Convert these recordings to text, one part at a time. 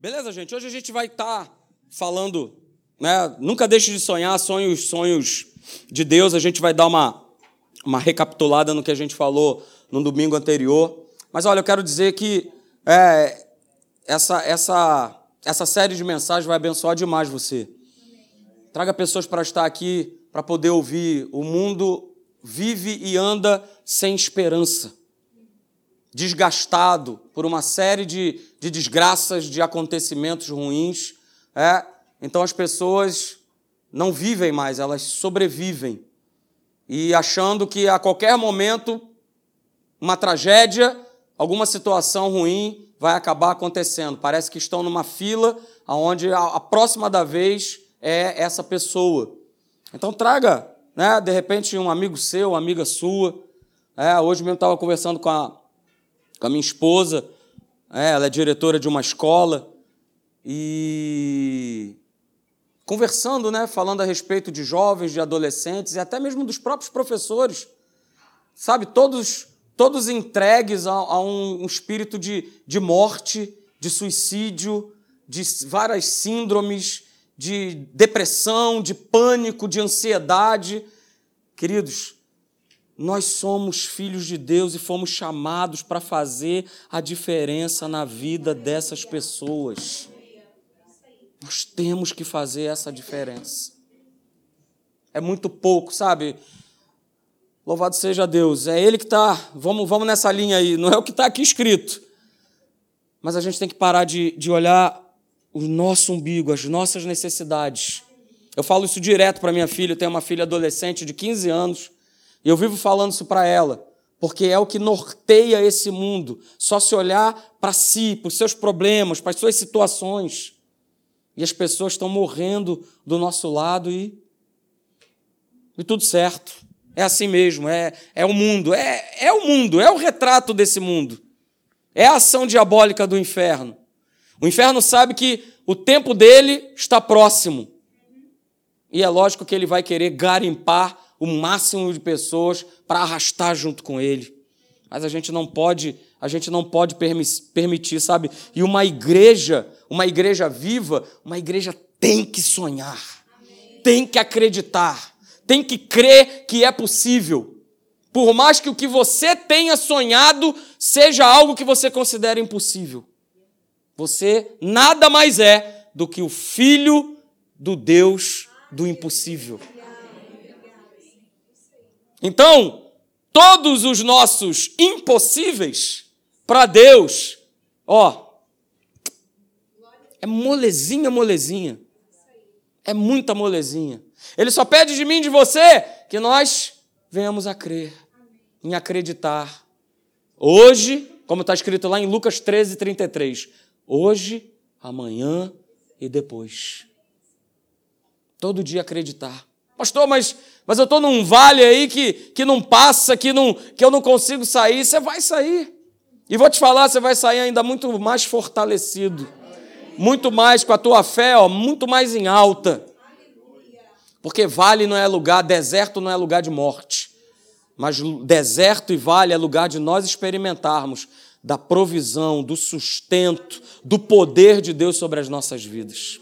Beleza, gente? Hoje a gente vai estar tá falando, né? Nunca deixe de sonhar, sonhos, sonhos de Deus. A gente vai dar uma, uma recapitulada no que a gente falou no domingo anterior. Mas olha, eu quero dizer que é, essa, essa, essa série de mensagens vai abençoar demais você. Traga pessoas para estar aqui para poder ouvir. O mundo vive e anda sem esperança desgastado por uma série de, de desgraças, de acontecimentos ruins. É? Então as pessoas não vivem mais, elas sobrevivem. E achando que a qualquer momento uma tragédia, alguma situação ruim vai acabar acontecendo. Parece que estão numa fila onde a, próxima da vez é essa pessoa. Então traga, né, de repente, um amigo seu, uma amiga sua. É, hoje mesmo estava conversando com a, com a minha esposa. É, ela é diretora de uma escola. E conversando, né, falando a respeito de jovens, de adolescentes e até mesmo dos próprios professores. Sabe, todos todos entregues a, a um, um, espírito de, de morte, de suicídio, de várias síndromes, de depressão, de pânico, de ansiedade. Queridos, nós somos filhos de Deus e fomos chamados para fazer a diferença na vida dessas pessoas. Nós temos que fazer essa diferença. É muito pouco, sabe? Louvado seja Deus. É Ele que está. Vamos, vamos nessa linha aí. Não é o que está aqui escrito. Mas a gente tem que parar de, de olhar o nosso umbigo, as nossas necessidades. Eu falo isso direto para minha filha. Eu tenho uma filha adolescente de 15 anos. E eu vivo falando isso para ela, porque é o que norteia esse mundo. Só se olhar para si, para os seus problemas, para as suas situações. E as pessoas estão morrendo do nosso lado e. E tudo certo. É assim mesmo, é, é o mundo, é, é o mundo, é o retrato desse mundo. É a ação diabólica do inferno. O inferno sabe que o tempo dele está próximo. E é lógico que ele vai querer garimpar o máximo de pessoas para arrastar junto com ele. Mas a gente não pode, a gente não pode permitir, sabe? E uma igreja, uma igreja viva, uma igreja tem que sonhar, Amém. tem que acreditar, tem que crer que é possível. Por mais que o que você tenha sonhado seja algo que você considera impossível. Você nada mais é do que o filho do Deus do impossível. Então, todos os nossos impossíveis para Deus, ó, é molezinha, molezinha. É muita molezinha. Ele só pede de mim, de você, que nós venhamos a crer, em acreditar. Hoje, como está escrito lá em Lucas 13, 33, hoje, amanhã e depois. Todo dia acreditar. Pastor, mas, mas eu estou num vale aí que, que não passa, que, não, que eu não consigo sair. Você vai sair. E vou te falar, você vai sair ainda muito mais fortalecido. Muito mais com a tua fé, ó, muito mais em alta. Porque vale não é lugar, deserto não é lugar de morte. Mas deserto e vale é lugar de nós experimentarmos da provisão, do sustento, do poder de Deus sobre as nossas vidas.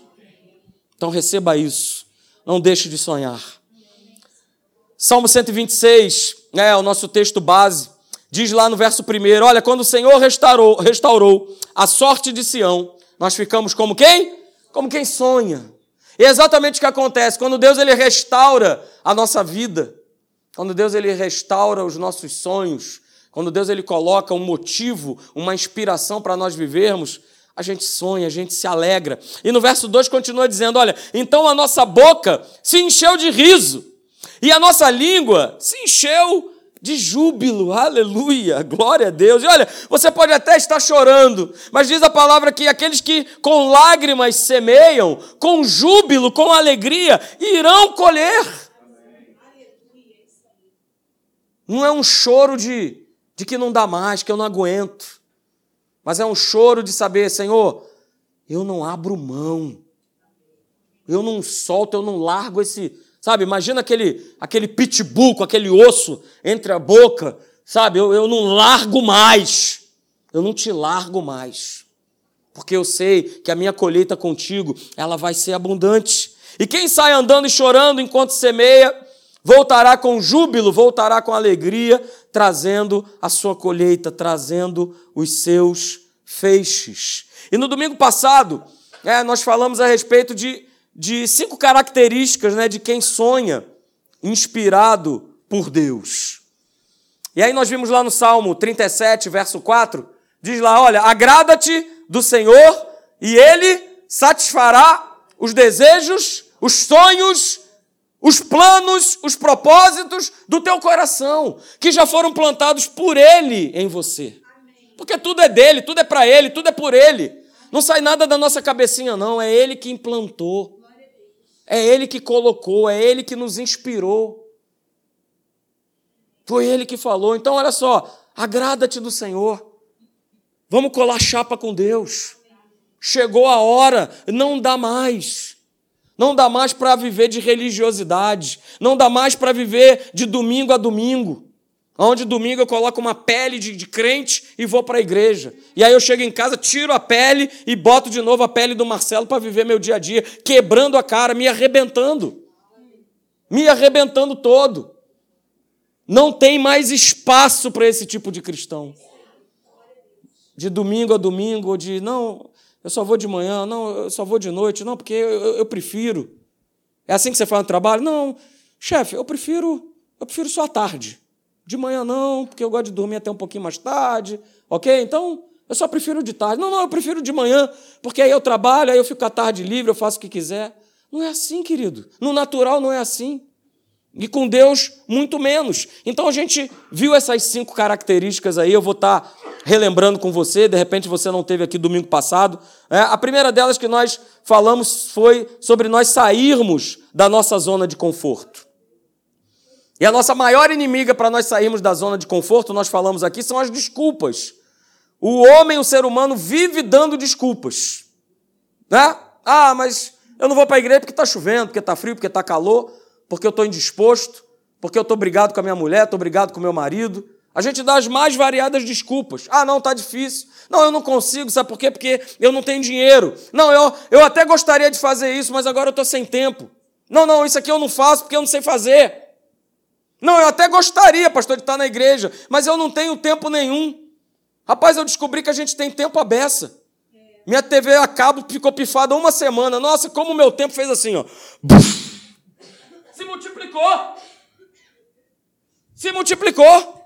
Então receba isso. Não deixe de sonhar. Salmo 126, é o nosso texto base, diz lá no verso 1: Olha, quando o Senhor restaurou, restaurou a sorte de Sião, nós ficamos como quem? Como quem sonha. E é exatamente o que acontece quando Deus ele restaura a nossa vida, quando Deus ele restaura os nossos sonhos, quando Deus ele coloca um motivo, uma inspiração para nós vivermos, a gente sonha, a gente se alegra. E no verso 2 continua dizendo: Olha, então a nossa boca se encheu de riso, e a nossa língua se encheu de júbilo, aleluia, glória a Deus. E olha, você pode até estar chorando, mas diz a palavra que aqueles que com lágrimas semeiam, com júbilo, com alegria, irão colher. Não é um choro de, de que não dá mais, que eu não aguento. Mas é um choro de saber, Senhor, eu não abro mão. Eu não solto, eu não largo esse. Sabe, imagina aquele, aquele pitbull com aquele osso entre a boca. Sabe, eu, eu não largo mais. Eu não te largo mais. porque eu sei que a minha colheita contigo, ela vai ser abundante. E quem sai andando e chorando enquanto semeia, voltará com júbilo, voltará com alegria, trazendo a sua colheita, trazendo os seus feixes. E no domingo passado, é, nós falamos a respeito de, de cinco características né, de quem sonha inspirado por Deus. E aí nós vimos lá no Salmo 37, verso 4, diz lá, olha, agrada-te do Senhor e Ele satisfará os desejos, os sonhos os planos, os propósitos do teu coração, que já foram plantados por Ele em você. Porque tudo é dele, tudo é para Ele, tudo é por Ele. Não sai nada da nossa cabecinha, não. É Ele que implantou. É Ele que colocou, é Ele que nos inspirou. Foi Ele que falou. Então, olha só, agrada-te do Senhor. Vamos colar chapa com Deus. Chegou a hora, não dá mais. Não dá mais para viver de religiosidade. Não dá mais para viver de domingo a domingo. Onde domingo eu coloco uma pele de, de crente e vou para a igreja. E aí eu chego em casa, tiro a pele e boto de novo a pele do Marcelo para viver meu dia a dia, quebrando a cara, me arrebentando. Me arrebentando todo. Não tem mais espaço para esse tipo de cristão. De domingo a domingo, ou de não, eu só vou de manhã, não, eu só vou de noite, não, porque eu, eu, eu prefiro. É assim que você faz no trabalho? Não, chefe, eu prefiro, eu prefiro só à tarde. De manhã não, porque eu gosto de dormir até um pouquinho mais tarde, ok? Então, eu só prefiro de tarde. Não, não, eu prefiro de manhã, porque aí eu trabalho, aí eu fico à tarde livre, eu faço o que quiser. Não é assim, querido. No natural não é assim. E com Deus, muito menos. Então a gente viu essas cinco características aí, eu vou estar relembrando com você, de repente você não teve aqui domingo passado. É, a primeira delas que nós falamos foi sobre nós sairmos da nossa zona de conforto. E a nossa maior inimiga para nós sairmos da zona de conforto, nós falamos aqui, são as desculpas. O homem, o ser humano, vive dando desculpas. Né? Ah, mas eu não vou para a igreja porque está chovendo, porque está frio, porque está calor porque eu estou indisposto, porque eu estou brigado com a minha mulher, estou brigado com o meu marido. A gente dá as mais variadas desculpas. Ah, não, está difícil. Não, eu não consigo, sabe por quê? Porque eu não tenho dinheiro. Não, eu, eu até gostaria de fazer isso, mas agora eu estou sem tempo. Não, não, isso aqui eu não faço porque eu não sei fazer. Não, eu até gostaria, pastor, de estar na igreja, mas eu não tenho tempo nenhum. Rapaz, eu descobri que a gente tem tempo à beça. Minha TV a cabo ficou pifada uma semana. Nossa, como o meu tempo fez assim, ó. Buf se multiplicou. Se multiplicou.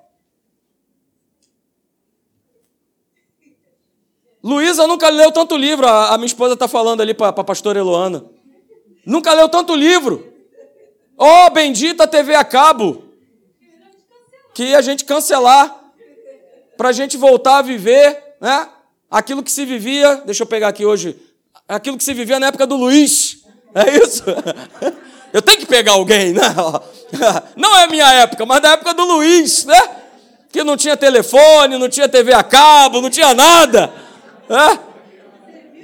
Luísa nunca leu tanto livro, a, minha esposa está falando ali para a pastora Eloana. Nunca leu tanto livro. Oh, bendita TV a cabo. Que a gente cancelar. Para a gente voltar a viver, né? Aquilo que se vivia, deixa eu pegar aqui hoje, aquilo que se vivia na época do Luiz. É isso? Eu tenho que pegar alguém, né? Não é minha época, mas da época do Luiz, né? Que não tinha telefone, não tinha TV a cabo, não tinha nada. Né?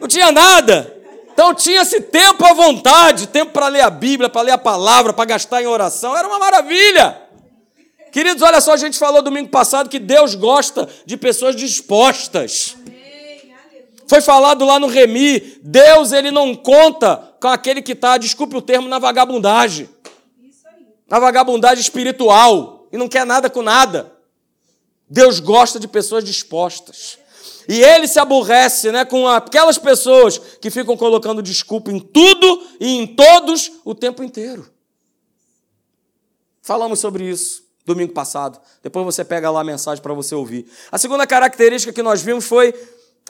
Não tinha nada. Então tinha-se tempo à vontade, tempo para ler a Bíblia, para ler a palavra, para gastar em oração. Era uma maravilha. Queridos, olha só, a gente falou domingo passado que Deus gosta de pessoas dispostas. Foi falado lá no Remi, Deus ele não conta com aquele que está, desculpe o termo, na vagabundagem. Na vagabundagem espiritual e não quer nada com nada. Deus gosta de pessoas dispostas. E ele se aborrece né, com aquelas pessoas que ficam colocando desculpa em tudo e em todos o tempo inteiro. Falamos sobre isso domingo passado. Depois você pega lá a mensagem para você ouvir. A segunda característica que nós vimos foi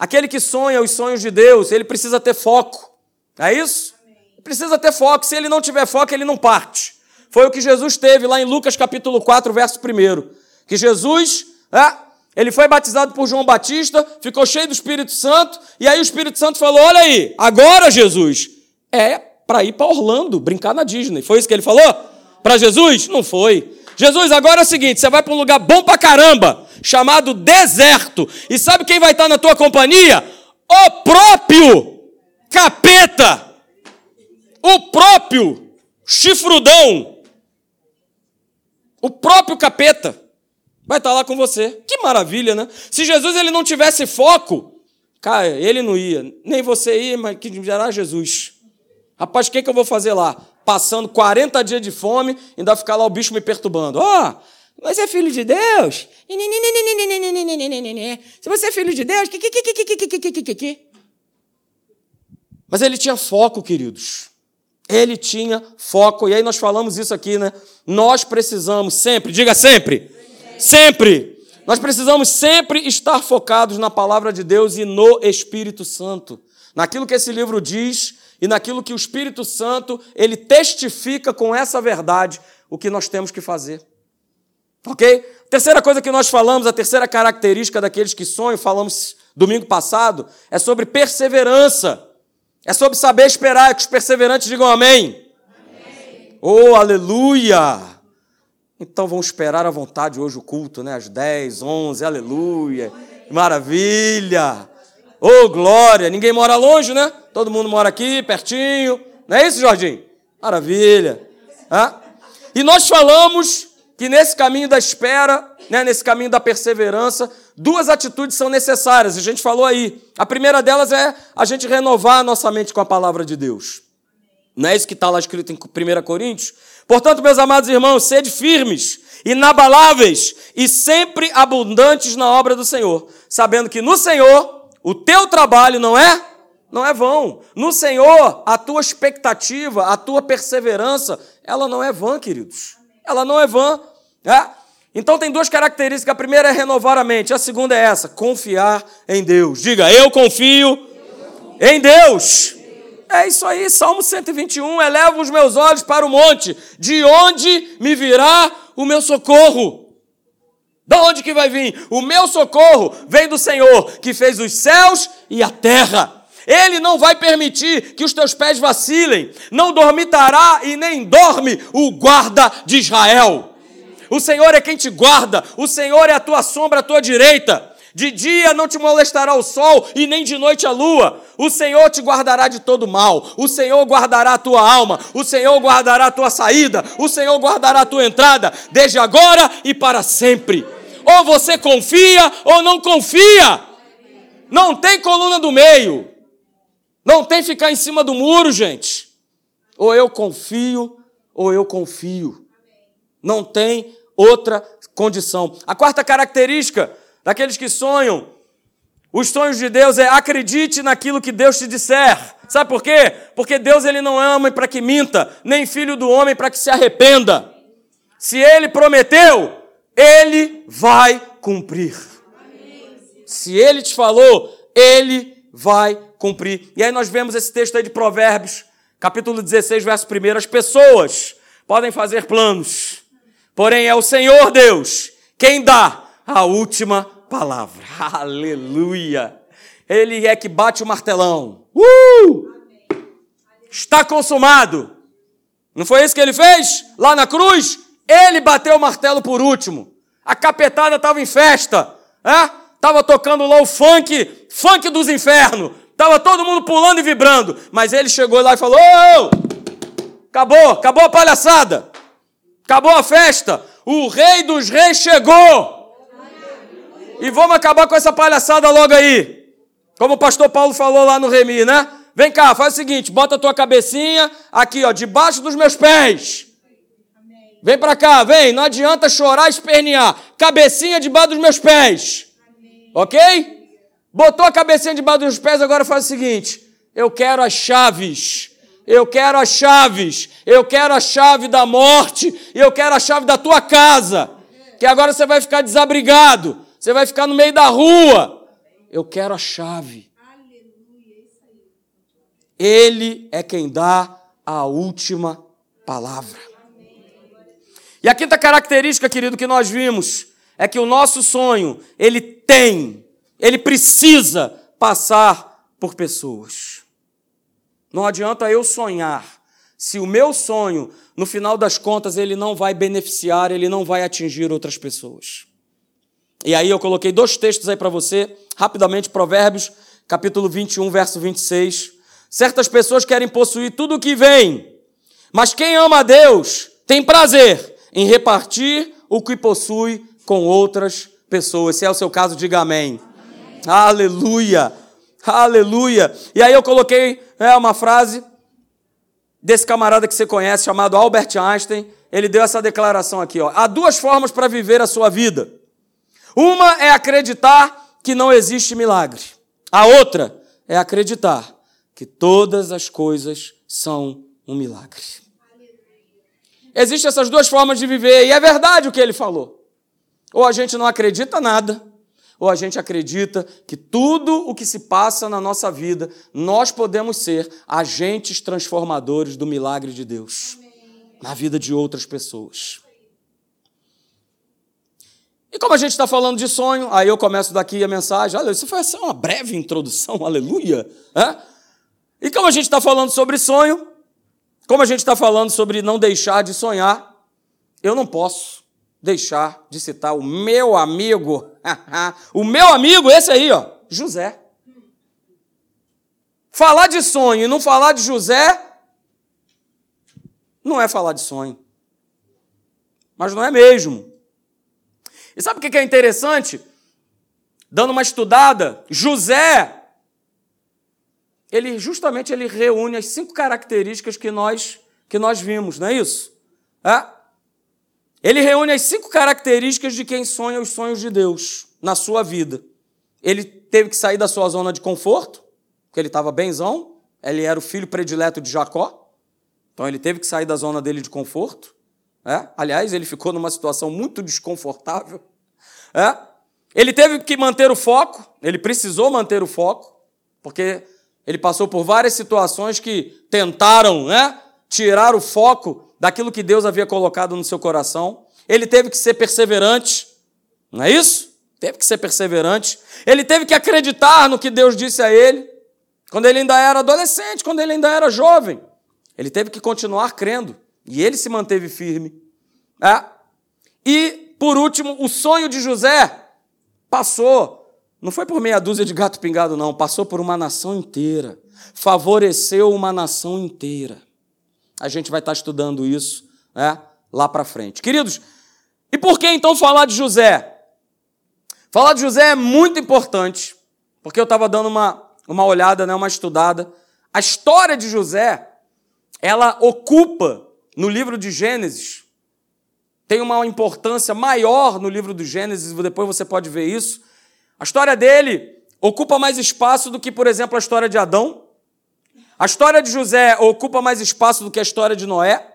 Aquele que sonha os sonhos de Deus, ele precisa ter foco. É isso? Precisa ter foco. Se ele não tiver foco, ele não parte. Foi o que Jesus teve lá em Lucas capítulo 4, verso 1. Que Jesus, é, ele foi batizado por João Batista, ficou cheio do Espírito Santo, e aí o Espírito Santo falou: Olha aí, agora Jesus, é para ir para Orlando, brincar na Disney. Foi isso que ele falou? Para Jesus? Não foi. Jesus, agora é o seguinte: você vai para um lugar bom para caramba chamado deserto. E sabe quem vai estar na tua companhia? O próprio capeta. O próprio chifrudão. O próprio capeta vai estar lá com você. Que maravilha, né? Se Jesus ele não tivesse foco, Cara, ele não ia. Nem você ia, mas que dirá Jesus. Rapaz, o que, que eu vou fazer lá? Passando 40 dias de fome, ainda ficar lá o bicho me perturbando. Ó, oh, você é filho de Deus? Se você é filho de Deus, mas ele tinha foco, queridos. Ele tinha foco. E aí nós falamos isso aqui, né? Nós precisamos sempre, diga sempre, sempre. Nós precisamos sempre estar focados na palavra de Deus e no Espírito Santo. Naquilo que esse livro diz e naquilo que o Espírito Santo, ele testifica com essa verdade o que nós temos que fazer. Ok? Terceira coisa que nós falamos, a terceira característica daqueles que sonham, falamos domingo passado, é sobre perseverança. É sobre saber esperar, é que os perseverantes digam amém. amém. Oh, aleluia! Então vamos esperar à vontade hoje o culto, né? Às 10, 11, aleluia. Maravilha! Oh, glória! Ninguém mora longe, né? Todo mundo mora aqui, pertinho. Não é isso, Jorginho? Maravilha! Hã? E nós falamos que nesse caminho da espera, né, nesse caminho da perseverança, duas atitudes são necessárias. A gente falou aí. A primeira delas é a gente renovar a nossa mente com a palavra de Deus. Não é isso que está lá escrito em 1 Coríntios? Portanto, meus amados irmãos, sede firmes, inabaláveis e sempre abundantes na obra do Senhor, sabendo que no Senhor o teu trabalho não é não é vão. No Senhor, a tua expectativa, a tua perseverança, ela não é vã, queridos. Ela não é vã. É? Então tem duas características. A primeira é renovar a mente, a segunda é essa: confiar em Deus. Diga, eu confio em Deus. É isso aí, Salmo 121. Elevo os meus olhos para o monte, de onde me virá o meu socorro? De onde que vai vir? O meu socorro vem do Senhor, que fez os céus e a terra. Ele não vai permitir que os teus pés vacilem. Não dormitará e nem dorme o guarda de Israel. O Senhor é quem te guarda, o Senhor é a tua sombra à tua direita. De dia não te molestará o sol e nem de noite a lua. O Senhor te guardará de todo mal. O Senhor guardará a tua alma. O Senhor guardará a tua saída. O Senhor guardará a tua entrada, desde agora e para sempre. Ou você confia ou não confia. Não tem coluna do meio. Não tem ficar em cima do muro, gente. Ou eu confio ou eu confio. Não tem outra condição. A quarta característica daqueles que sonham, os sonhos de Deus é acredite naquilo que Deus te disser. Sabe por quê? Porque Deus ele não é homem para que minta, nem filho do homem para que se arrependa. Se ele prometeu, ele vai cumprir. Se ele te falou, ele vai cumprir. E aí nós vemos esse texto aí de Provérbios, capítulo 16, verso 1. As pessoas podem fazer planos, porém é o Senhor Deus quem dá a última palavra. Aleluia! Ele é que bate o martelão. Uh! Está consumado. Não foi isso que ele fez lá na cruz? Ele bateu o martelo por último. A capetada estava em festa. Estava tocando lá o funk, funk dos infernos. Estava todo mundo pulando e vibrando. Mas ele chegou lá e falou: oh, acabou, acabou a palhaçada. Acabou a festa. O rei dos reis chegou. E vamos acabar com essa palhaçada logo aí. Como o pastor Paulo falou lá no Remi, né? Vem cá, faz o seguinte, bota a tua cabecinha aqui, ó, debaixo dos meus pés. Vem para cá, vem, não adianta chorar e espernear. Cabecinha debaixo dos meus pés. Ok? Botou a cabecinha debaixo dos pés, agora faz o seguinte: eu quero as chaves. Eu quero as chaves. Eu quero a chave da morte. Eu quero a chave da tua casa. Que agora você vai ficar desabrigado. Você vai ficar no meio da rua. Eu quero a chave. Ele é quem dá a última palavra. E a quinta característica, querido, que nós vimos é que o nosso sonho, ele tem, ele precisa passar por pessoas. Não adianta eu sonhar se o meu sonho, no final das contas, ele não vai beneficiar, ele não vai atingir outras pessoas. E aí eu coloquei dois textos aí para você, rapidamente, Provérbios, capítulo 21, verso 26. Certas pessoas querem possuir tudo o que vem, mas quem ama a Deus tem prazer em repartir o que possui com outras pessoas. Se é o seu caso, diga amém. amém. Aleluia. Aleluia! E aí eu coloquei é, uma frase desse camarada que você conhece, chamado Albert Einstein. Ele deu essa declaração aqui: ó. há duas formas para viver a sua vida. Uma é acreditar que não existe milagre. A outra é acreditar que todas as coisas são um milagre. Existem essas duas formas de viver, e é verdade o que ele falou. Ou a gente não acredita nada, ou a gente acredita que tudo o que se passa na nossa vida, nós podemos ser agentes transformadores do milagre de Deus na vida de outras pessoas. E como a gente está falando de sonho, aí eu começo daqui a mensagem. Olha, isso foi só uma breve introdução, aleluia. É? E como a gente está falando sobre sonho, como a gente está falando sobre não deixar de sonhar, eu não posso deixar de citar o meu amigo, o meu amigo, esse aí, ó, José. Falar de sonho e não falar de José não é falar de sonho. Mas não é mesmo. E sabe o que é interessante? Dando uma estudada, José, ele justamente ele reúne as cinco características que nós que nós vimos, não é isso? É? Ele reúne as cinco características de quem sonha os sonhos de Deus na sua vida. Ele teve que sair da sua zona de conforto, porque ele estava benzão, ele era o filho predileto de Jacó, então ele teve que sair da zona dele de conforto. É? Aliás, ele ficou numa situação muito desconfortável. É? Ele teve que manter o foco, ele precisou manter o foco, porque ele passou por várias situações que tentaram né, tirar o foco daquilo que Deus havia colocado no seu coração. Ele teve que ser perseverante, não é isso? Teve que ser perseverante. Ele teve que acreditar no que Deus disse a ele, quando ele ainda era adolescente, quando ele ainda era jovem. Ele teve que continuar crendo. E ele se manteve firme. É. E, por último, o sonho de José passou, não foi por meia dúzia de gato pingado, não, passou por uma nação inteira. Favoreceu uma nação inteira. A gente vai estar estudando isso né, lá para frente. Queridos, e por que então falar de José? Falar de José é muito importante, porque eu estava dando uma, uma olhada, né, uma estudada. A história de José ela ocupa no livro de Gênesis, tem uma importância maior no livro do Gênesis, depois você pode ver isso. A história dele ocupa mais espaço do que, por exemplo, a história de Adão. A história de José ocupa mais espaço do que a história de Noé.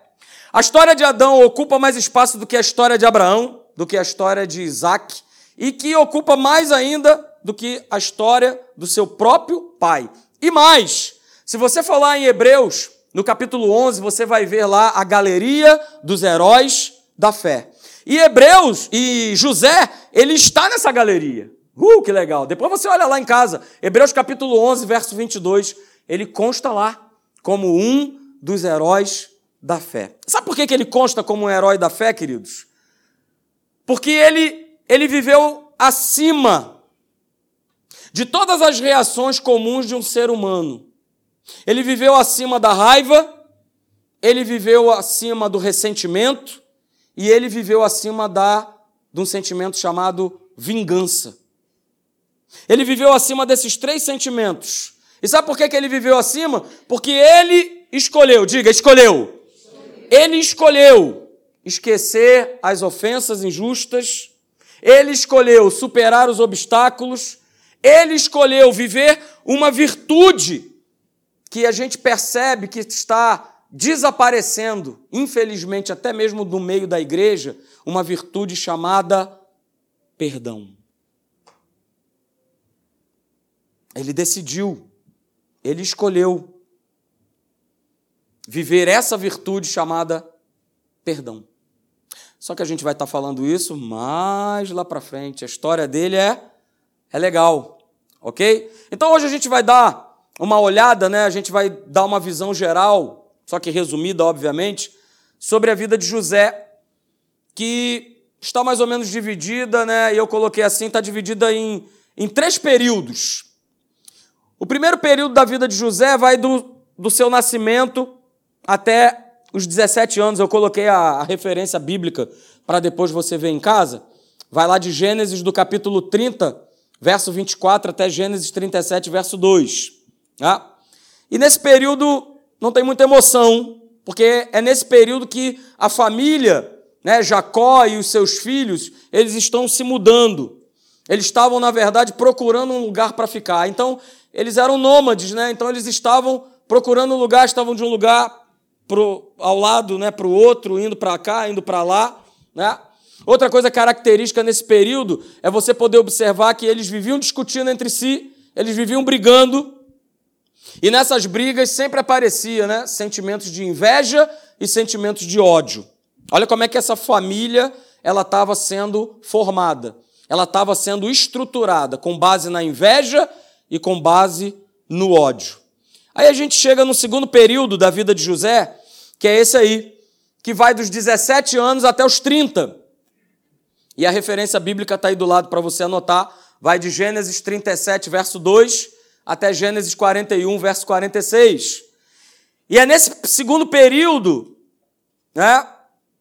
A história de Adão ocupa mais espaço do que a história de Abraão, do que a história de Isaac, e que ocupa mais ainda do que a história do seu próprio pai. E mais, se você falar em Hebreus, no capítulo 11, você vai ver lá a galeria dos heróis da fé. E Hebreus e José, ele está nessa galeria. Uh, que legal. Depois você olha lá em casa. Hebreus capítulo 11, verso 22, ele consta lá como um dos heróis da fé. Sabe por que ele consta como um herói da fé, queridos? Porque ele, ele viveu acima de todas as reações comuns de um ser humano. Ele viveu acima da raiva, ele viveu acima do ressentimento e ele viveu acima da, de um sentimento chamado vingança. Ele viveu acima desses três sentimentos. E sabe por que, que ele viveu acima? Porque ele escolheu, diga, escolheu. Ele escolheu esquecer as ofensas injustas, ele escolheu superar os obstáculos, ele escolheu viver uma virtude que a gente percebe que está desaparecendo, infelizmente, até mesmo do meio da igreja, uma virtude chamada perdão. Ele decidiu, ele escolheu viver essa virtude chamada perdão. Só que a gente vai estar falando isso mais lá para frente. A história dele é é legal, ok? Então hoje a gente vai dar uma olhada, né, a gente vai dar uma visão geral, só que resumida, obviamente, sobre a vida de José, que está mais ou menos dividida, né, e eu coloquei assim, está dividida em, em três períodos. O primeiro período da vida de José vai do, do seu nascimento até os 17 anos. Eu coloquei a, a referência bíblica para depois você ver em casa. Vai lá de Gênesis do capítulo 30 verso 24, até Gênesis 37, verso 2. Tá? E nesse período não tem muita emoção, porque é nesse período que a família, né, Jacó e os seus filhos, eles estão se mudando. Eles estavam, na verdade, procurando um lugar para ficar. Então, eles eram nômades, né? Então, eles estavam procurando um lugar, estavam de um lugar pro, ao lado, né, para o outro, indo para cá, indo para lá. Né? Outra coisa característica nesse período é você poder observar que eles viviam discutindo entre si, eles viviam brigando, e nessas brigas sempre aparecia né, sentimentos de inveja e sentimentos de ódio. Olha como é que essa família ela estava sendo formada. Ela estava sendo estruturada com base na inveja e com base no ódio. Aí a gente chega no segundo período da vida de José, que é esse aí, que vai dos 17 anos até os 30. E a referência bíblica está aí do lado para você anotar. Vai de Gênesis 37, verso 2, até Gênesis 41, verso 46. E é nesse segundo período né,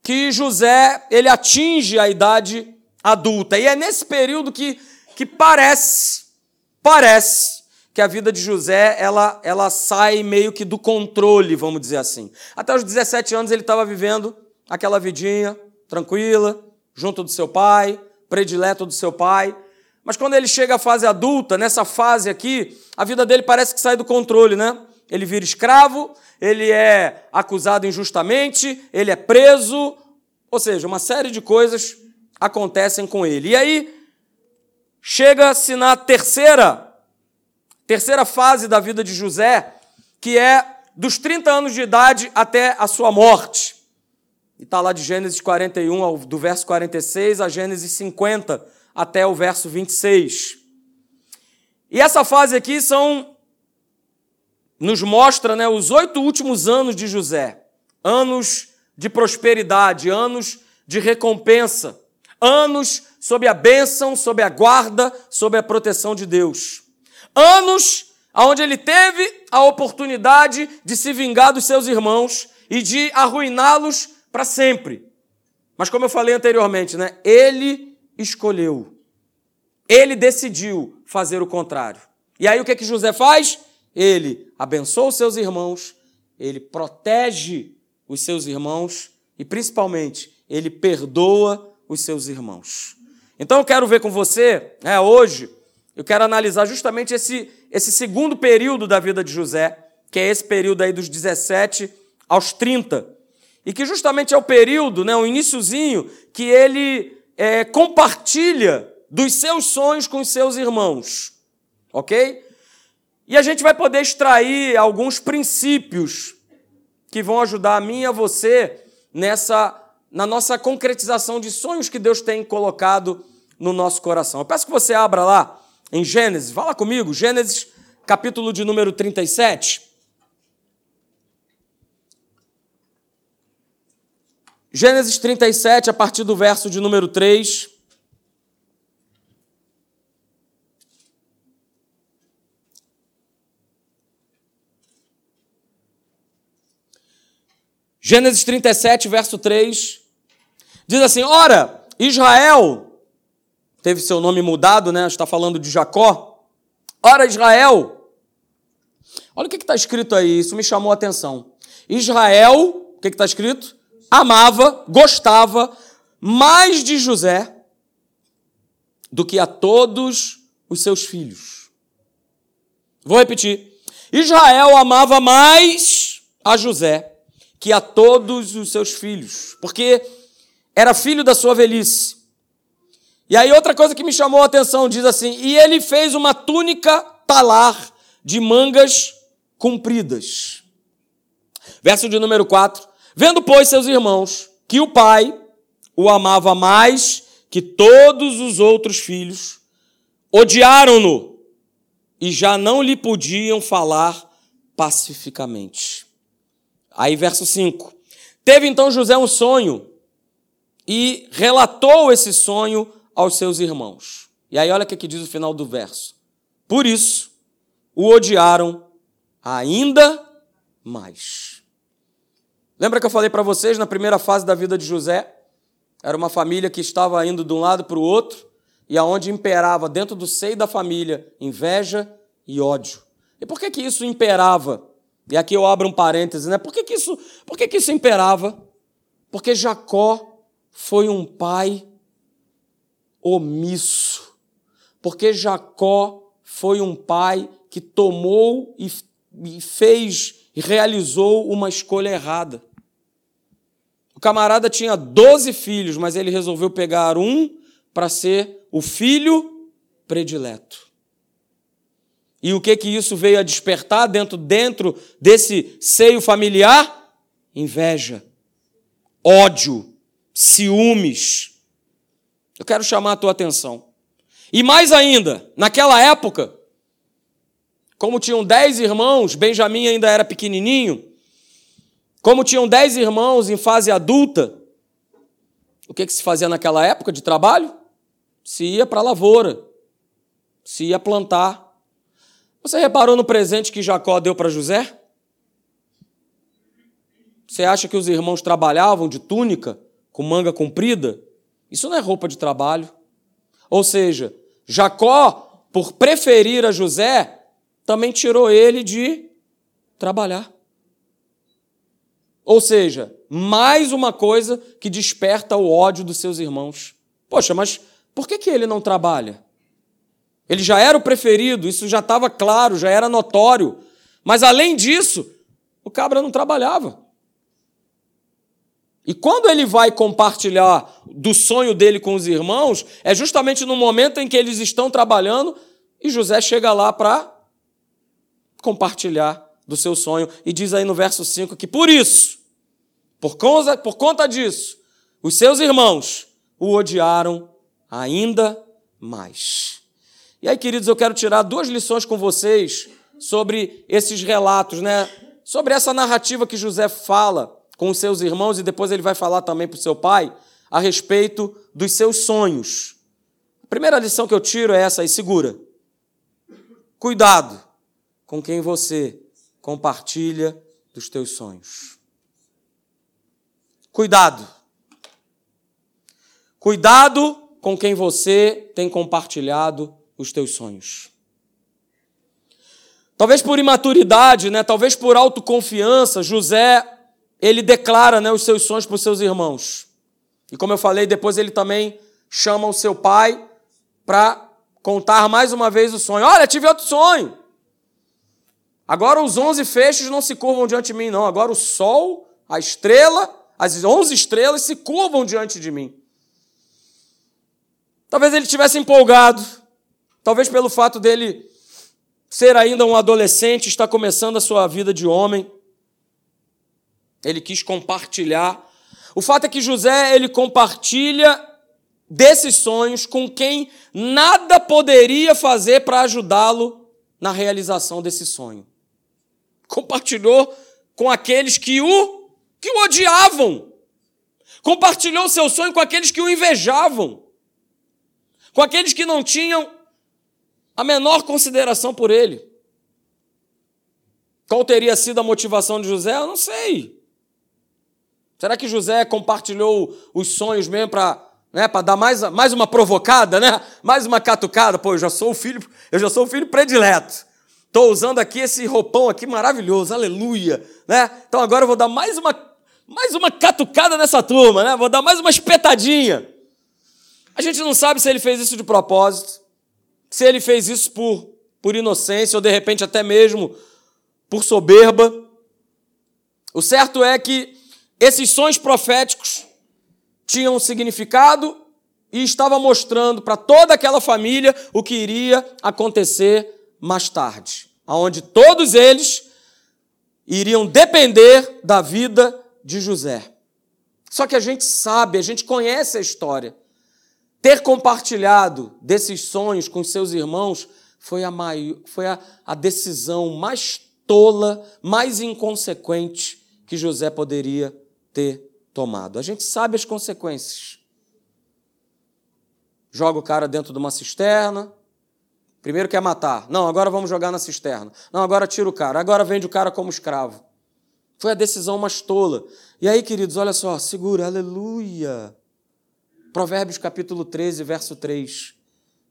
que José ele atinge a idade adulta. E é nesse período que, que parece, parece que a vida de José ela, ela sai meio que do controle, vamos dizer assim. Até os 17 anos ele estava vivendo aquela vidinha tranquila, junto do seu pai, predileto do seu pai. Mas quando ele chega à fase adulta, nessa fase aqui, a vida dele parece que sai do controle, né? Ele vira escravo, ele é acusado injustamente, ele é preso, ou seja, uma série de coisas acontecem com ele. E aí chega-se na terceira terceira fase da vida de José, que é dos 30 anos de idade até a sua morte. E está lá de Gênesis 41, do verso 46 a Gênesis 50, até o verso 26. E essa fase aqui são nos mostra né, os oito últimos anos de José, anos de prosperidade, anos de recompensa, anos sob a bênção, sob a guarda, sob a proteção de Deus. Anos onde ele teve a oportunidade de se vingar dos seus irmãos e de arruiná-los para sempre. Mas como eu falei anteriormente, né, ele escolheu. Ele decidiu fazer o contrário. E aí o que, é que José faz? Ele abençoa os seus irmãos, ele protege os seus irmãos e, principalmente, ele perdoa os seus irmãos. Então eu quero ver com você, né, hoje, eu quero analisar justamente esse, esse segundo período da vida de José, que é esse período aí dos 17 aos 30. E que justamente é o período, né, o iníciozinho, que ele é, compartilha dos seus sonhos com os seus irmãos, ok? E a gente vai poder extrair alguns princípios que vão ajudar a mim e a você nessa na nossa concretização de sonhos que Deus tem colocado no nosso coração. Eu peço que você abra lá em Gênesis, fala comigo, Gênesis capítulo de número 37. Gênesis 37, a partir do verso de número 3. Gênesis 37, verso 3. Diz assim: Ora, Israel teve seu nome mudado, né? Está falando de Jacó. Ora, Israel. Olha o que está escrito aí, isso me chamou a atenção. Israel, o que está escrito? amava, gostava mais de José do que a todos os seus filhos. Vou repetir. Israel amava mais a José que a todos os seus filhos, porque era filho da sua velhice. E aí outra coisa que me chamou a atenção diz assim: "E ele fez uma túnica talar de mangas compridas". Verso de número 4. Vendo, pois, seus irmãos que o pai o amava mais que todos os outros filhos, odiaram-no e já não lhe podiam falar pacificamente. Aí, verso 5. Teve então José um sonho e relatou esse sonho aos seus irmãos. E aí, olha o que diz o final do verso. Por isso, o odiaram ainda mais. Lembra que eu falei para vocês na primeira fase da vida de José? Era uma família que estava indo de um lado para o outro, e aonde imperava dentro do seio da família inveja e ódio. E por que que isso imperava? E aqui eu abro um parêntese, né? Por que que isso, por que que isso imperava? Porque Jacó foi um pai omisso. Porque Jacó foi um pai que tomou e, e fez e realizou uma escolha errada. O camarada tinha 12 filhos, mas ele resolveu pegar um para ser o filho predileto. E o que que isso veio a despertar dentro dentro desse seio familiar? Inveja, ódio, ciúmes. Eu quero chamar a tua atenção. E mais ainda, naquela época, como tinham dez irmãos, Benjamim ainda era pequenininho, como tinham dez irmãos em fase adulta, o que, que se fazia naquela época de trabalho? Se ia para a lavoura, se ia plantar. Você reparou no presente que Jacó deu para José? Você acha que os irmãos trabalhavam de túnica, com manga comprida? Isso não é roupa de trabalho. Ou seja, Jacó, por preferir a José, também tirou ele de trabalhar. Ou seja, mais uma coisa que desperta o ódio dos seus irmãos. Poxa, mas por que, que ele não trabalha? Ele já era o preferido, isso já estava claro, já era notório. Mas além disso, o cabra não trabalhava. E quando ele vai compartilhar do sonho dele com os irmãos, é justamente no momento em que eles estão trabalhando e José chega lá para compartilhar do seu sonho. E diz aí no verso 5 que por isso, por conta, por conta disso, os seus irmãos o odiaram ainda mais. E aí, queridos, eu quero tirar duas lições com vocês sobre esses relatos, né? Sobre essa narrativa que José fala com os seus irmãos e depois ele vai falar também para o seu pai a respeito dos seus sonhos. A primeira lição que eu tiro é essa aí, segura. Cuidado com quem você compartilha dos teus sonhos. Cuidado. Cuidado com quem você tem compartilhado os teus sonhos. Talvez por imaturidade, né? talvez por autoconfiança, José, ele declara né, os seus sonhos para os seus irmãos. E como eu falei, depois ele também chama o seu pai para contar mais uma vez o sonho. Olha, tive outro sonho. Agora os onze feixes não se curvam diante de mim, não. Agora o sol, a estrela, as onze estrelas se curvam diante de mim. Talvez ele tivesse empolgado, Talvez pelo fato dele ser ainda um adolescente, está começando a sua vida de homem. Ele quis compartilhar. O fato é que José, ele compartilha desses sonhos com quem nada poderia fazer para ajudá-lo na realização desse sonho. Compartilhou com aqueles que o que o odiavam. Compartilhou seu sonho com aqueles que o invejavam. Com aqueles que não tinham a menor consideração por ele. Qual teria sido a motivação de José? Eu não sei. Será que José compartilhou os sonhos mesmo para né, para dar mais, mais uma provocada, né? Mais uma catucada. Pô, eu já sou o filho, eu já sou o filho predileto. Estou usando aqui esse roupão aqui maravilhoso, aleluia, né? Então agora eu vou dar mais uma mais uma catucada nessa turma, né? Vou dar mais uma espetadinha. A gente não sabe se ele fez isso de propósito se ele fez isso por, por inocência ou de repente até mesmo por soberba. O certo é que esses sonhos proféticos tinham significado e estava mostrando para toda aquela família o que iria acontecer mais tarde, aonde todos eles iriam depender da vida de José. Só que a gente sabe, a gente conhece a história. Ter compartilhado desses sonhos com seus irmãos foi a, maior, foi a, a decisão mais tola, mais inconsequente que José poderia ter tomado. A gente sabe as consequências. Joga o cara dentro de uma cisterna. Primeiro quer matar. Não, agora vamos jogar na cisterna. Não, agora tira o cara. Agora vende o cara como escravo. Foi a decisão mais tola. E aí, queridos, olha só, segura, aleluia. Provérbios capítulo 13, verso 3.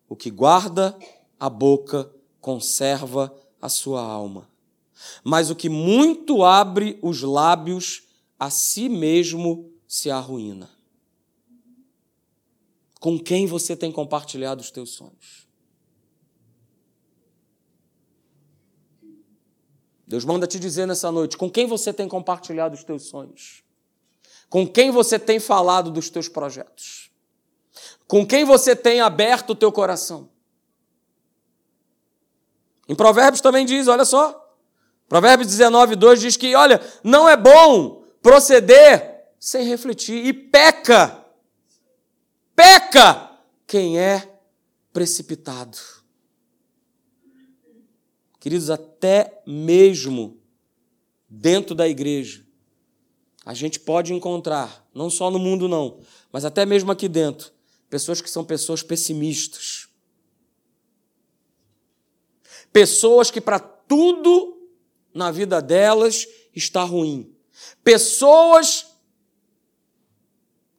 O que guarda a boca conserva a sua alma. Mas o que muito abre os lábios, a si mesmo se arruína. Com quem você tem compartilhado os teus sonhos? Deus manda te dizer nessa noite: com quem você tem compartilhado os teus sonhos? Com quem você tem falado dos teus projetos? Com quem você tem aberto o teu coração? Em Provérbios também diz, olha só. Provérbios 19, 2 diz que, olha, não é bom proceder sem refletir e peca. Peca quem é precipitado. Queridos, até mesmo dentro da igreja, a gente pode encontrar, não só no mundo não, mas até mesmo aqui dentro, pessoas que são pessoas pessimistas. Pessoas que para tudo na vida delas está ruim. Pessoas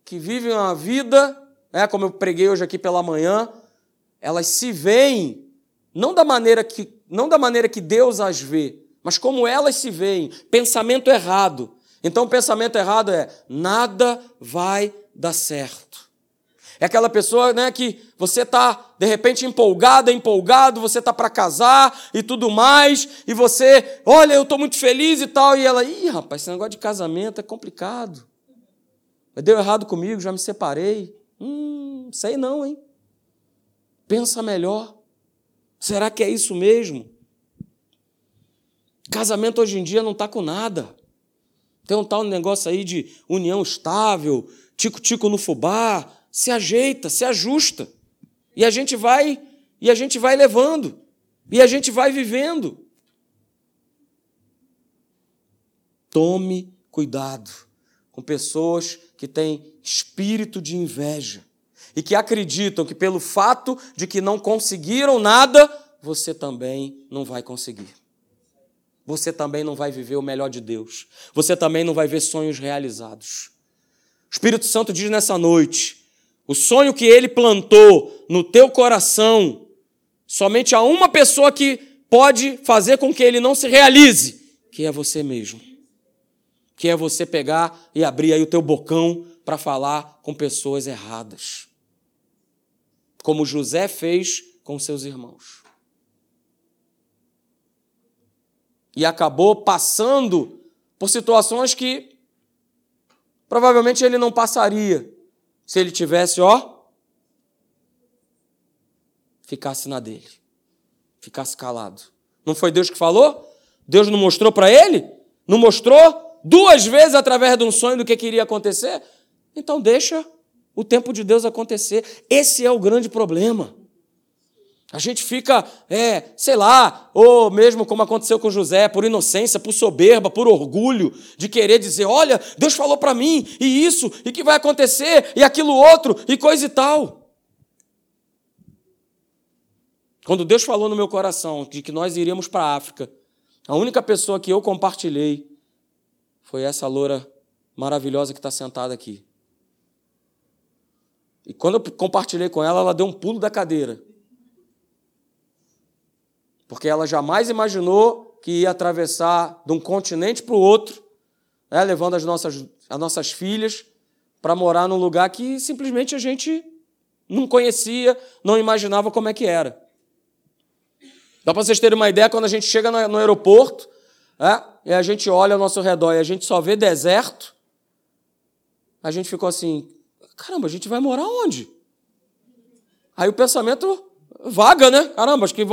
que vivem uma vida, é como eu preguei hoje aqui pela manhã, elas se veem não da maneira que não da maneira que Deus as vê, mas como elas se veem, pensamento errado. Então o pensamento errado é nada vai dar certo. É aquela pessoa né, que você está, de repente, empolgada, empolgado, você está para casar e tudo mais, e você, olha, eu estou muito feliz e tal, e ela, ih, rapaz, esse negócio de casamento é complicado. Deu errado comigo, já me separei. Hum, sei não, hein? Pensa melhor. Será que é isso mesmo? Casamento hoje em dia não está com nada. Tem um tal negócio aí de união estável, tico-tico no fubá, se ajeita, se ajusta. E a gente vai, e a gente vai levando, e a gente vai vivendo. Tome cuidado com pessoas que têm espírito de inveja e que acreditam que pelo fato de que não conseguiram nada, você também não vai conseguir. Você também não vai viver o melhor de Deus. Você também não vai ver sonhos realizados. O Espírito Santo diz nessa noite: o sonho que ele plantou no teu coração, somente há uma pessoa que pode fazer com que ele não se realize, que é você mesmo. Que é você pegar e abrir aí o teu bocão para falar com pessoas erradas como José fez com seus irmãos. E acabou passando por situações que provavelmente ele não passaria se ele tivesse, ó, ficasse na dele, ficasse calado. Não foi Deus que falou? Deus não mostrou para ele? Não mostrou duas vezes através de um sonho do que queria acontecer? Então deixa o tempo de Deus acontecer. Esse é o grande problema. A gente fica, é, sei lá, ou mesmo como aconteceu com José, por inocência, por soberba, por orgulho, de querer dizer: olha, Deus falou para mim, e isso, e que vai acontecer, e aquilo outro, e coisa e tal. Quando Deus falou no meu coração de que nós iríamos para a África, a única pessoa que eu compartilhei foi essa loura maravilhosa que está sentada aqui. E quando eu compartilhei com ela, ela deu um pulo da cadeira. Porque ela jamais imaginou que ia atravessar de um continente para o outro, né, levando as nossas, as nossas filhas para morar num lugar que simplesmente a gente não conhecia, não imaginava como é que era. Dá para vocês terem uma ideia, quando a gente chega no, aeroporto é, e a gente olha ao nosso redor e a gente só vê deserto, a gente ficou assim: Caramba, a gente vai morar onde? Aí o pensamento vaga, né? Caramba, acho que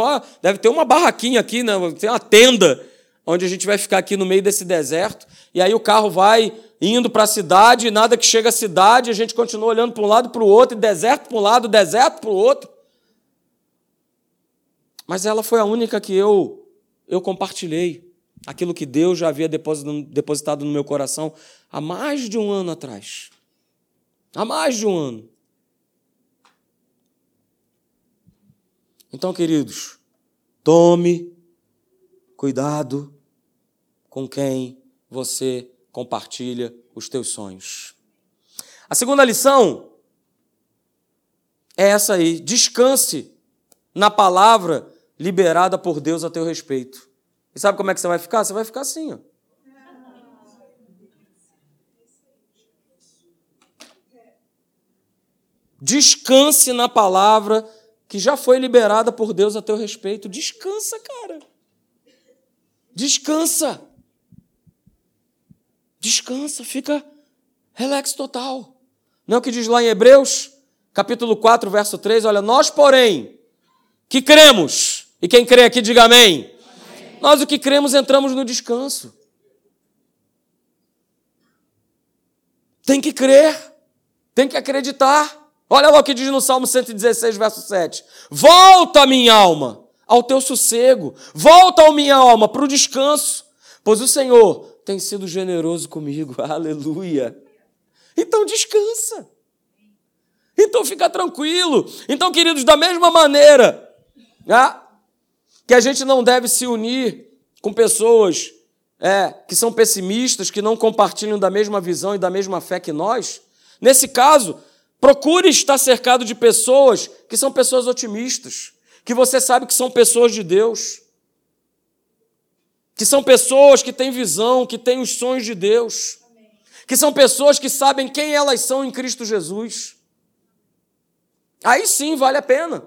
deve ter uma barraquinha aqui, né? tem uma tenda onde a gente vai ficar aqui no meio desse deserto. E aí o carro vai indo para a cidade, e nada que chega à cidade, a gente continua olhando para um lado para o outro, e deserto para um lado, deserto para o outro. Mas ela foi a única que eu, eu compartilhei aquilo que Deus já havia depositado no meu coração há mais de um ano atrás. Há mais de um ano. Então, queridos, tome cuidado com quem você compartilha os teus sonhos. A segunda lição é essa aí: descanse na palavra liberada por Deus a teu respeito. E sabe como é que você vai ficar? Você vai ficar assim, ó. Descanse na palavra que já foi liberada por Deus a teu respeito. Descansa, cara. Descansa. Descansa, fica relax total. Não é o que diz lá em Hebreus, capítulo 4, verso 3, olha, nós, porém, que cremos, e quem crê aqui diga amém. amém. Nós o que cremos entramos no descanso. Tem que crer, tem que acreditar. Olha lá o que diz no Salmo 116, verso 7. Volta, minha alma, ao teu sossego. Volta, minha alma, para o descanso. Pois o Senhor tem sido generoso comigo. Aleluia. Então descansa. Então fica tranquilo. Então, queridos, da mesma maneira né, que a gente não deve se unir com pessoas é, que são pessimistas, que não compartilham da mesma visão e da mesma fé que nós, nesse caso, procure estar cercado de pessoas que são pessoas otimistas, que você sabe que são pessoas de Deus que são pessoas que têm visão, que têm os sonhos de Deus, que são pessoas que sabem quem elas são em Cristo Jesus. Aí sim vale a pena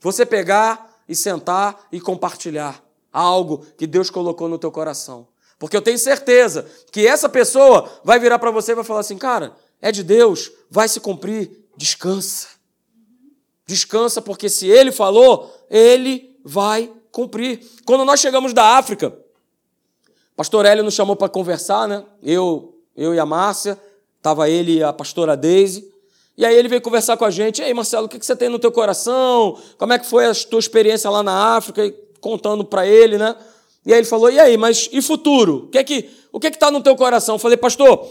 você pegar e sentar e compartilhar algo que Deus colocou no teu coração. Porque eu tenho certeza que essa pessoa vai virar para você e vai falar assim: cara, é de Deus, vai se cumprir, descansa. Descansa, porque se ele falou, ele vai cumprir. Quando nós chegamos da África, Pastor Hélio nos chamou para conversar, né? Eu, eu e a Márcia, estava ele e a pastora Deise. E aí ele veio conversar com a gente. Ei, Marcelo, o que você tem no teu coração? Como é que foi a tua experiência lá na África? E contando para ele, né? E aí ele falou, e aí, mas e futuro? O que é que o que é está no teu coração? Eu falei, pastor,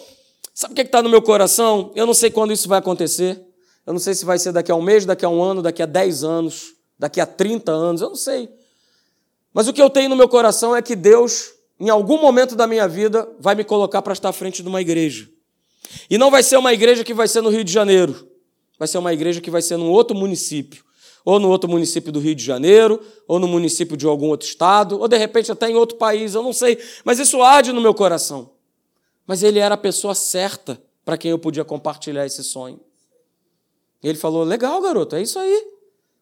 sabe o que é está no meu coração? Eu não sei quando isso vai acontecer. Eu não sei se vai ser daqui a um mês, daqui a um ano, daqui a dez anos, daqui a 30 anos, eu não sei. Mas o que eu tenho no meu coração é que Deus em algum momento da minha vida, vai me colocar para estar à frente de uma igreja. E não vai ser uma igreja que vai ser no Rio de Janeiro. Vai ser uma igreja que vai ser num outro município. Ou no outro município do Rio de Janeiro, ou no município de algum outro estado, ou de repente até em outro país, eu não sei. Mas isso arde no meu coração. Mas ele era a pessoa certa para quem eu podia compartilhar esse sonho. E ele falou: legal, garoto, é isso aí.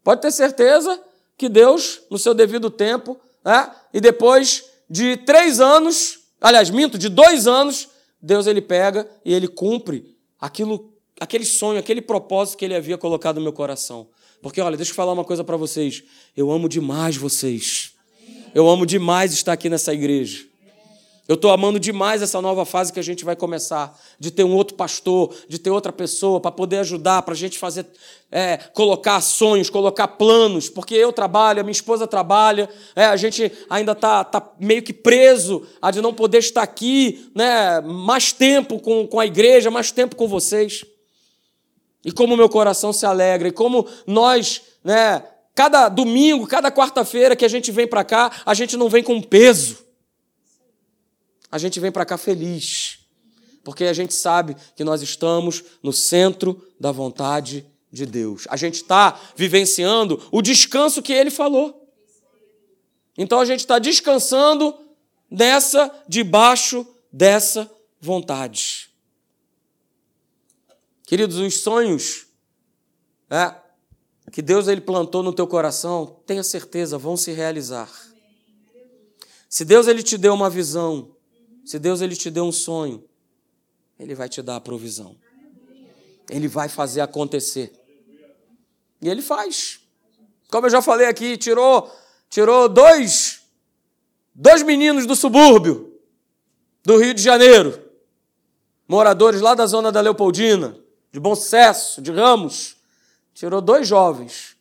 Pode ter certeza que Deus, no seu devido tempo, né, e depois de três anos, aliás, minto, de dois anos, Deus ele pega e ele cumpre aquilo, aquele sonho, aquele propósito que ele havia colocado no meu coração. Porque, olha, deixa eu falar uma coisa para vocês. Eu amo demais vocês. Eu amo demais estar aqui nessa igreja. Eu estou amando demais essa nova fase que a gente vai começar, de ter um outro pastor, de ter outra pessoa para poder ajudar, para a gente fazer, é, colocar sonhos, colocar planos, porque eu trabalho, a minha esposa trabalha, é, a gente ainda está tá meio que preso a de não poder estar aqui né, mais tempo com, com a igreja, mais tempo com vocês. E como meu coração se alegra, e como nós, né, cada domingo, cada quarta-feira que a gente vem para cá, a gente não vem com peso a gente vem para cá feliz, porque a gente sabe que nós estamos no centro da vontade de Deus. A gente está vivenciando o descanso que ele falou. Então a gente está descansando nessa, debaixo dessa vontade. Queridos, os sonhos é, que Deus ele plantou no teu coração, tenha certeza, vão se realizar. Se Deus ele te deu uma visão, se Deus ele te deu um sonho, ele vai te dar a provisão. Ele vai fazer acontecer. E ele faz. Como eu já falei aqui, tirou tirou dois dois meninos do subúrbio do Rio de Janeiro, moradores lá da zona da Leopoldina, de Bom Sucesso, de Ramos, tirou dois jovens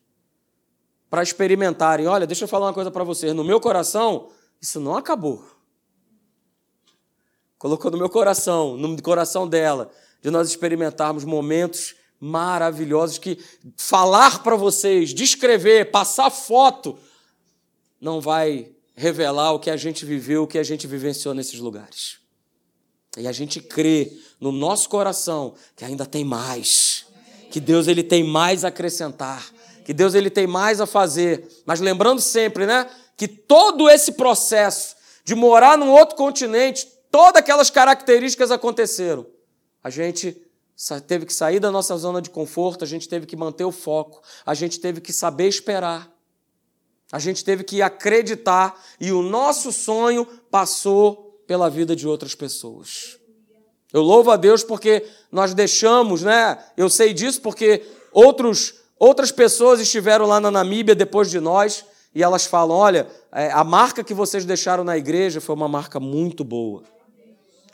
para experimentarem. Olha, deixa eu falar uma coisa para vocês, no meu coração, isso não acabou colocou no meu coração, no coração dela, de nós experimentarmos momentos maravilhosos que falar para vocês, descrever, passar foto, não vai revelar o que a gente viveu, o que a gente vivenciou nesses lugares. E a gente crê no nosso coração que ainda tem mais, que Deus ele tem mais a acrescentar, Que Deus ele tem mais a fazer. Mas lembrando sempre, né, que todo esse processo de morar num outro continente, todas aquelas características aconteceram. A gente teve que sair da nossa zona de conforto, a gente teve que manter o foco, a gente teve que saber esperar. A gente teve que acreditar e o nosso sonho passou pela vida de outras pessoas. Eu louvo a Deus porque nós deixamos, né? Eu sei disso porque outros, outras pessoas estiveram lá na Namíbia depois de nós e elas falam: olha, é, a marca que vocês deixaram na igreja foi uma marca muito boa.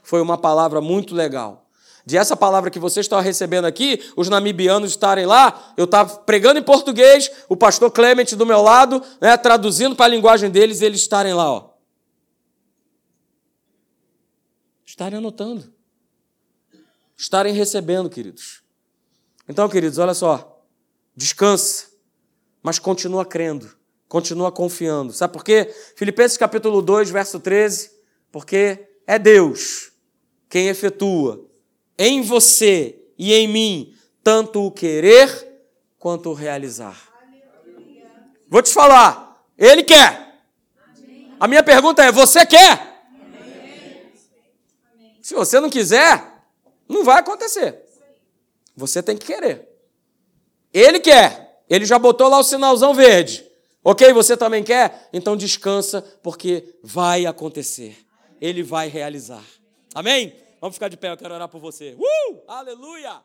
Foi uma palavra muito legal de essa palavra que vocês estão recebendo aqui, os namibianos estarem lá, eu estava pregando em português, o pastor Clement do meu lado, né, traduzindo para a linguagem deles, eles estarem lá, ó. Estarem anotando. Estarem recebendo, queridos. Então, queridos, olha só. Descansa, mas continua crendo, continua confiando. Sabe por quê? Filipenses capítulo 2, verso 13. Porque é Deus quem efetua em você e em mim tanto o querer quanto o realizar. Vou te falar, ele quer. A minha pergunta é: você quer? Se você não quiser, não vai acontecer. Você tem que querer. Ele quer. Ele já botou lá o sinalzão verde. Ok? Você também quer? Então descansa, porque vai acontecer. Ele vai realizar. Amém? Vamos ficar de pé, eu quero orar por você. Uh! Aleluia!